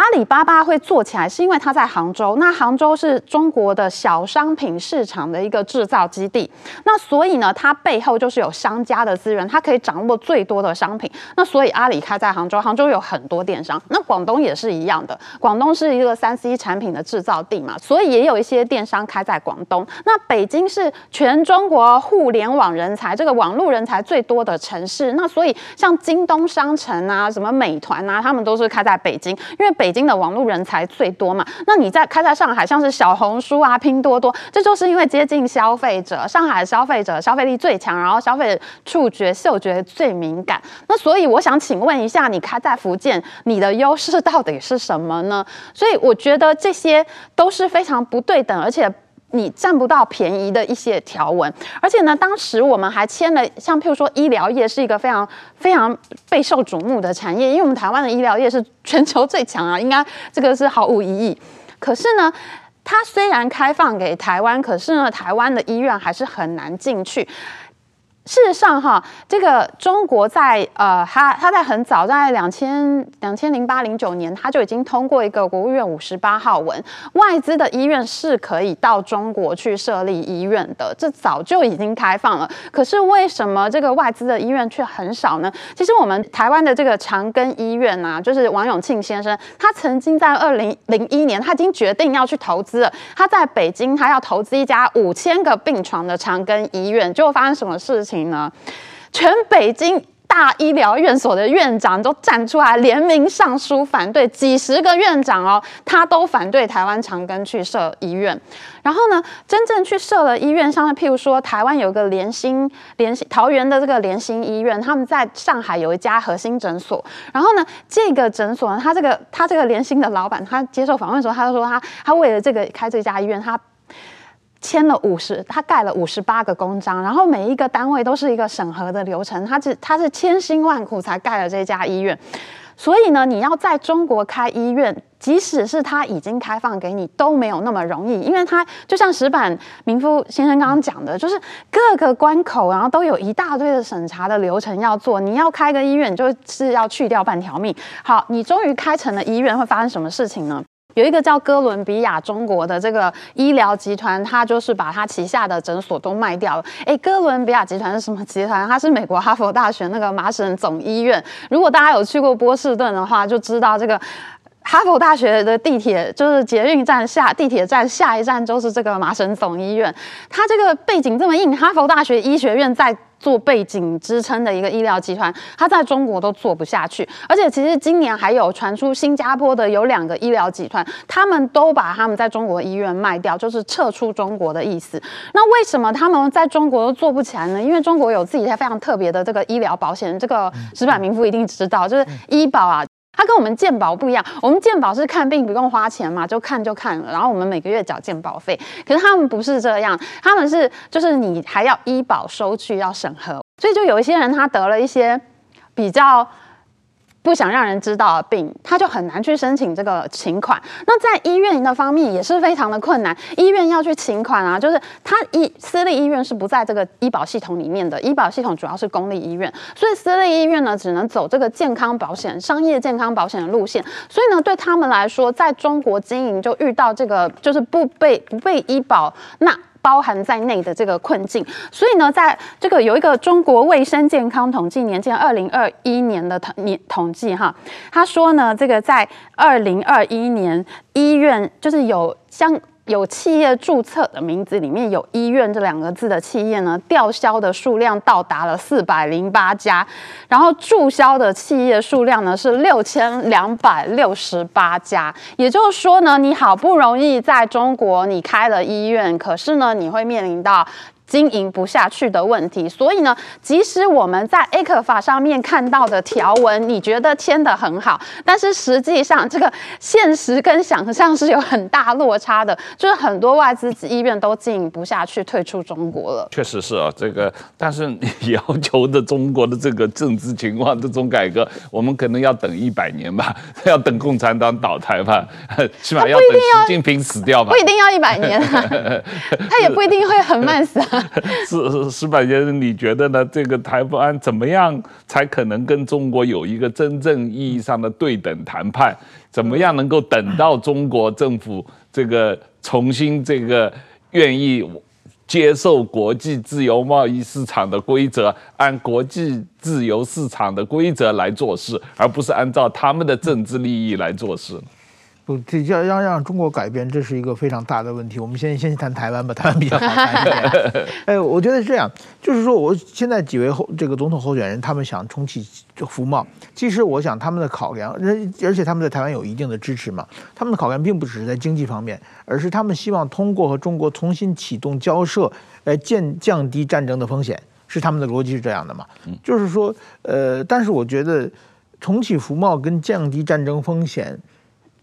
阿里巴巴会做起来，是因为它在杭州。那杭州是中国的小商品市场的一个制造基地。那所以呢，它背后就是有商家的资源，它可以掌握最多的商品。那所以阿里开在杭州，杭州有很多电商。那广东也是一样的，广东是一个三 C 产品的制造地嘛，所以也有一些电商开在广东。那北京是全中国互联网人才，这个网络人才最多的城市。那所以像京东商城啊，什么美团啊，他们都是开在北京，因为北。北京的网络人才最多嘛？那你在开在上海，像是小红书啊、拼多多，这就是因为接近消费者，上海的消费者消费力最强，然后消费触觉、嗅觉最敏感。那所以我想请问一下，你开在福建，你的优势到底是什么呢？所以我觉得这些都是非常不对等，而且。你占不到便宜的一些条文，而且呢，当时我们还签了，像譬如说医疗业是一个非常非常备受瞩目的产业，因为我们台湾的医疗业是全球最强啊，应该这个是毫无疑义。可是呢，它虽然开放给台湾，可是呢，台湾的医院还是很难进去。事实上，哈，这个中国在呃，他他在很早，在两千两千零八零九年，他就已经通过一个国务院五十八号文，外资的医院是可以到中国去设立医院的，这早就已经开放了。可是为什么这个外资的医院却很少呢？其实我们台湾的这个长庚医院啊，就是王永庆先生，他曾经在二零零一年，他已经决定要去投资了。他在北京，他要投资一家五千个病床的长庚医院，结果发生什么事情？呢？全北京大医疗院所的院长都站出来联名上书反对，几十个院长哦，他都反对台湾长庚去设医院。然后呢，真正去设了医院，像譬如说台湾有个联心联心桃园的这个联心医院，他们在上海有一家核心诊所。然后呢，这个诊所呢，他这个他这个联心的老板，他接受访问的时候，他就说他他为了这个开这家医院，他。签了五十，他盖了五十八个公章，然后每一个单位都是一个审核的流程，他是他是千辛万苦才盖了这家医院，所以呢，你要在中国开医院，即使是他已经开放给你，都没有那么容易，因为他就像石板明夫先生刚刚讲的，就是各个关口，然后都有一大堆的审查的流程要做，你要开个医院，就是要去掉半条命。好，你终于开成了医院，会发生什么事情呢？有一个叫哥伦比亚中国的这个医疗集团，他就是把他旗下的诊所都卖掉了。哎，哥伦比亚集团是什么集团？它是美国哈佛大学那个麻省总医院。如果大家有去过波士顿的话，就知道这个。哈佛大学的地铁就是捷运站下地铁站下一站就是这个麻省总医院，它这个背景这么硬，哈佛大学医学院在。做背景支撑的一个医疗集团，它在中国都做不下去，而且其实今年还有传出新加坡的有两个医疗集团，他们都把他们在中国医院卖掉，就是撤出中国的意思。那为什么他们在中国都做不起来呢？因为中国有自己非常特别的这个医疗保险，这个石板民夫一定知道，就是医保啊。他跟我们健保不一样，我们健保是看病不用花钱嘛，就看就看了，然后我们每个月缴健保费。可是他们不是这样，他们是就是你还要医保收据要审核，所以就有一些人他得了一些比较。不想让人知道的病，他就很难去申请这个请款。那在医院的方面也是非常的困难，医院要去请款啊，就是他医私立医院是不在这个医保系统里面的，医保系统主要是公立医院，所以私立医院呢只能走这个健康保险、商业健康保险的路线。所以呢，对他们来说，在中国经营就遇到这个就是不被不被医保那。包含在内的这个困境，所以呢，在这个有一个中国卫生健康统计年鉴二零二一年的统年统计哈，他说呢，这个在二零二一年医院就是有相。有企业注册的名字里面有“医院”这两个字的企业呢，吊销的数量到达了四百零八家，然后注销的企业数量呢是六千两百六十八家。也就是说呢，你好不容易在中国你开了医院，可是呢，你会面临到。经营不下去的问题，所以呢，即使我们在 ECFA 上面看到的条文，你觉得签得很好，但是实际上 *laughs* 这个现实跟想象是有很大落差的，就是很多外资医院都经营不下去，退出中国了。确实是啊，这个，但是你要求的中国的这个政治情况，这种改革，我们可能要等一百年吧，*laughs* 要等共产党倒台吧，*laughs* 起码要等习近平死掉吧，不一定要一百年啊，他也不一定会很慢死啊。*laughs* 是石板先生，你觉得呢？这个台湾怎么样才可能跟中国有一个真正意义上的对等谈判？怎么样能够等到中国政府这个重新这个愿意接受国际自由贸易市场的规则，按国际自由市场的规则来做事，而不是按照他们的政治利益来做事？这要要让中国改变，这是一个非常大的问题。我们先先谈台湾吧，台湾比较好谈一点。*laughs* 哎，我觉得是这样，就是说，我现在几位候这个总统候选人，他们想重启服贸，其实我想他们的考量，而且他们在台湾有一定的支持嘛。他们的考量并不只是在经济方面，而是他们希望通过和中国重新启动交涉，来降降低战争的风险，是他们的逻辑是这样的嘛？就是说，呃，但是我觉得重启服贸跟降低战争风险。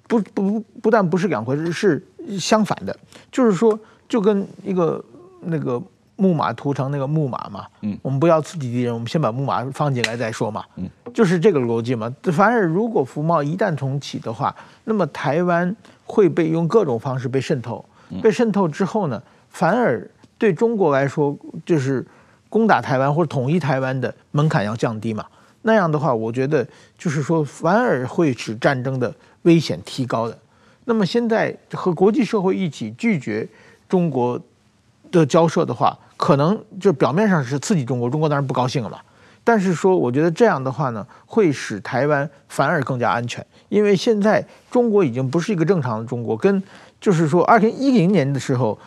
不不不但不是两回事，是相反的。就是说，就跟一个那个木马屠城那个木马嘛，嗯，我们不要刺激敌人，我们先把木马放进来再说嘛，嗯，就是这个逻辑嘛。反而如果服贸一旦重启的话，那么台湾会被用各种方式被渗透，被渗透之后呢，反而对中国来说，就是攻打台湾或者统一台湾的门槛要降低嘛。那样的话，我觉得就是说，反而会使战争的。危险提高的，那么现在和国际社会一起拒绝中国的交涉的话，可能就表面上是刺激中国，中国当然不高兴了嘛。但是说，我觉得这样的话呢，会使台湾反而更加安全，因为现在中国已经不是一个正常的中国，跟就是说二零一零年的时候，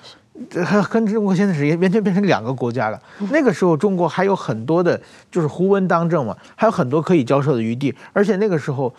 和跟中国现在是完全变成两个国家了。那个时候中国还有很多的，就是胡温当政嘛，还有很多可以交涉的余地，而且那个时候。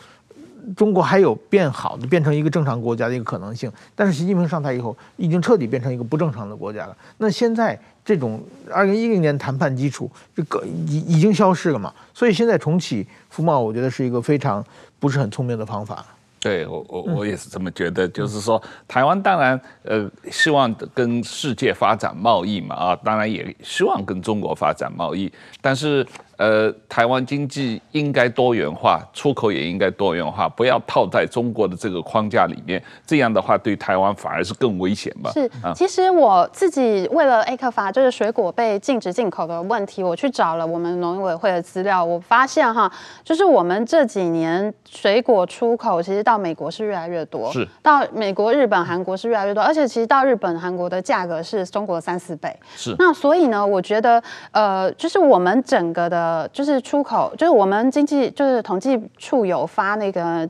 中国还有变好的，变成一个正常国家的一个可能性，但是习近平上台以后，已经彻底变成一个不正常的国家了。那现在这种二零一零年谈判基础，这个已已经消失了嘛？所以现在重启服贸，我觉得是一个非常不是很聪明的方法。对我我我也是这么觉得，就是说台湾当然呃希望跟世界发展贸易嘛啊，当然也希望跟中国发展贸易，但是。呃，台湾经济应该多元化，出口也应该多元化，不要套在中国的这个框架里面。这样的话，对台湾反而是更危险吧？是，其实我自己为了 A 克法就是水果被禁止进口的问题，我去找了我们农委会的资料，我发现哈，就是我们这几年水果出口其实到美国是越来越多，是到美国、日本、韩国是越来越多，而且其实到日本、韩国的价格是中国的三四倍。是，那所以呢，我觉得呃，就是我们整个的。呃，就是出口，就是我们经济就是统计处有发那个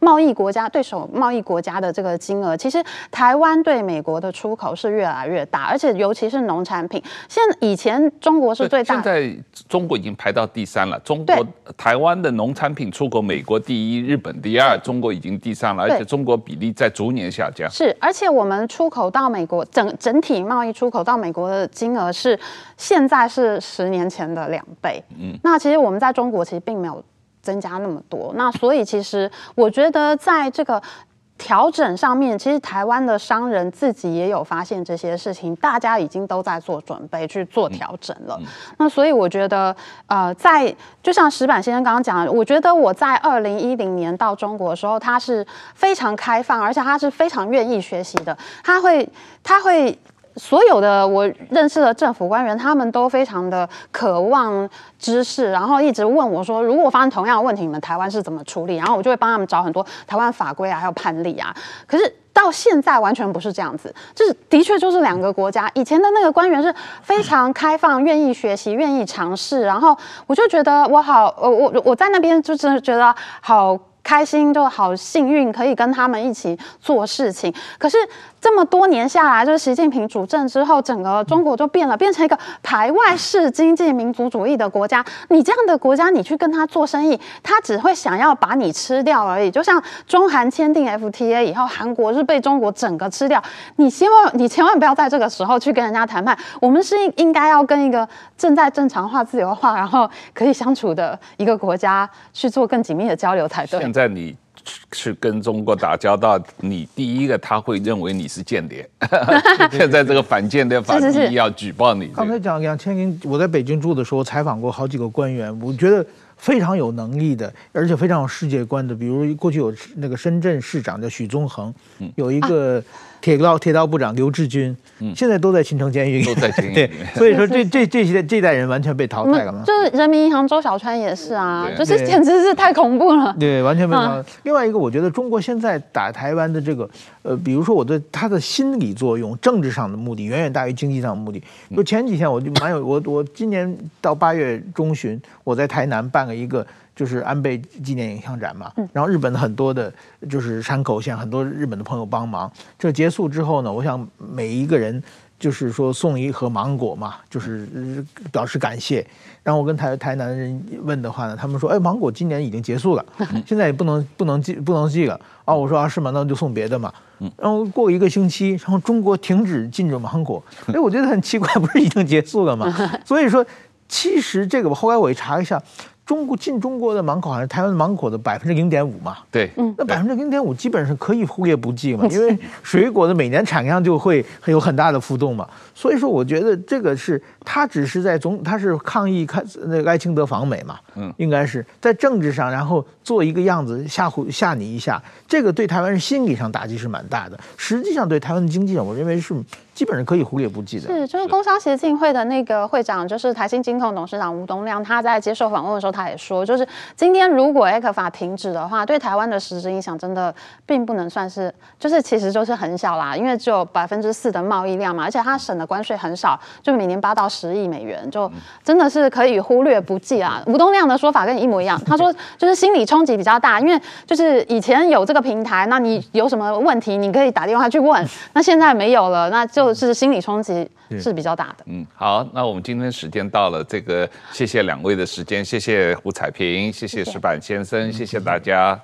贸易国家对手贸易国家的这个金额，其实台湾对美国的出口是越来越大，而且尤其是农产品。现以前中国是最大，现在中国已经排到第三了。中国台湾的农产品出口，美国第一，日本第二，中国已经第三了，而且中国比例在逐年下降。是，而且我们出口到美国整整体贸易出口到美国的金额是现在是十年前的两倍。嗯，那其实我们在中国其实并没有。增加那么多，那所以其实我觉得在这个调整上面，其实台湾的商人自己也有发现这些事情，大家已经都在做准备去做调整了。那所以我觉得，呃，在就像石板先生刚刚讲，我觉得我在二零一零年到中国的时候，他是非常开放，而且他是非常愿意学习的，他会他会。所有的我认识的政府官员，他们都非常的渴望知识，然后一直问我说：“如果发生同样的问题，你们台湾是怎么处理？”然后我就会帮他们找很多台湾法规啊，还有判例啊。可是到现在完全不是这样子，就是的确就是两个国家。以前的那个官员是非常开放，愿意学习，愿意尝试，然后我就觉得我好，我我我在那边就真的觉得好开心，就好幸运，可以跟他们一起做事情。可是。这么多年下来，就是习近平主政之后，整个中国就变了，变成一个排外式经济民族主义的国家。你这样的国家，你去跟他做生意，他只会想要把你吃掉而已。就像中韩签订 FTA 以后，韩国是被中国整个吃掉。你希望你千万不要在这个时候去跟人家谈判。我们是应该要跟一个正在正常化、自由化，然后可以相处的一个国家去做更紧密的交流才对。现在你。去跟中国打交道，你第一个他会认为你是间谍。*laughs* 现在这个反间谍法第一要举报你。刚才讲两千年，我在北京住的时候采访过好几个官员，我觉得非常有能力的，而且非常有世界观的。比如过去有那个深圳市长叫许宗衡，有一个。铁道铁道部长刘志军，现在都在秦城监狱，都在监狱。*laughs* 对，所以说这这这些这代人完全被淘汰了嘛。就是人民银行周小川也是啊，就是简直是太恐怖了。对，完全被淘汰。另外一个，我觉得中国现在打台湾的这个，呃，比如说我对他的心理作用、政治上的目的远远大于经济上的目的。就前几天我就蛮有我我今年到八月中旬，我在台南办了一个。就是安倍纪念影像展嘛，然后日本的很多的，就是山口县很多日本的朋友帮忙。这结束之后呢，我想每一个人就是说送一盒芒果嘛，就是表示感谢。然后我跟台台南人问的话呢，他们说，哎，芒果今年已经结束了，现在也不能不能寄不能寄了。哦，我说啊，是吗？那就送别的嘛。然后过一个星期，然后中国停止进入芒果。*laughs* 哎，我觉得很奇怪，不是已经结束了吗？*laughs* 所以说，其实这个后来我一查一下。中国进中国的芒果好像台湾的芒果的百分之零点五嘛，对，那百分之零点五基本上可以忽略不计嘛，*laughs* 因为水果的每年产量就会会有很大的浮动嘛，所以说我觉得这个是他只是在总他是抗议看那个艾青德访美嘛，嗯，应该是在政治上然后做一个样子吓唬吓你一下，这个对台湾人心理上打击是蛮大的，实际上对台湾的经济上我认为是。基本上可以忽略不计的。是，就是工商协进会的那个会长，就是台新金控董事长吴东亮，他在接受访问的时候，他也说，就是今天如果 ECFA 停止的话，对台湾的实质影响真的并不能算是，就是其实就是很小啦，因为只有百分之四的贸易量嘛，而且他省的关税很少，就每年八到十亿美元，就真的是可以忽略不计啊。*laughs* 吴东亮的说法跟你一模一样，他说就是心理冲击比较大，因为就是以前有这个平台，那你有什么问题，你可以打电话去问，那现在没有了，那就。是心理冲击是比较大的。嗯，好，那我们今天时间到了，这个谢谢两位的时间，谢谢胡彩萍，谢谢石板先生，谢谢大家。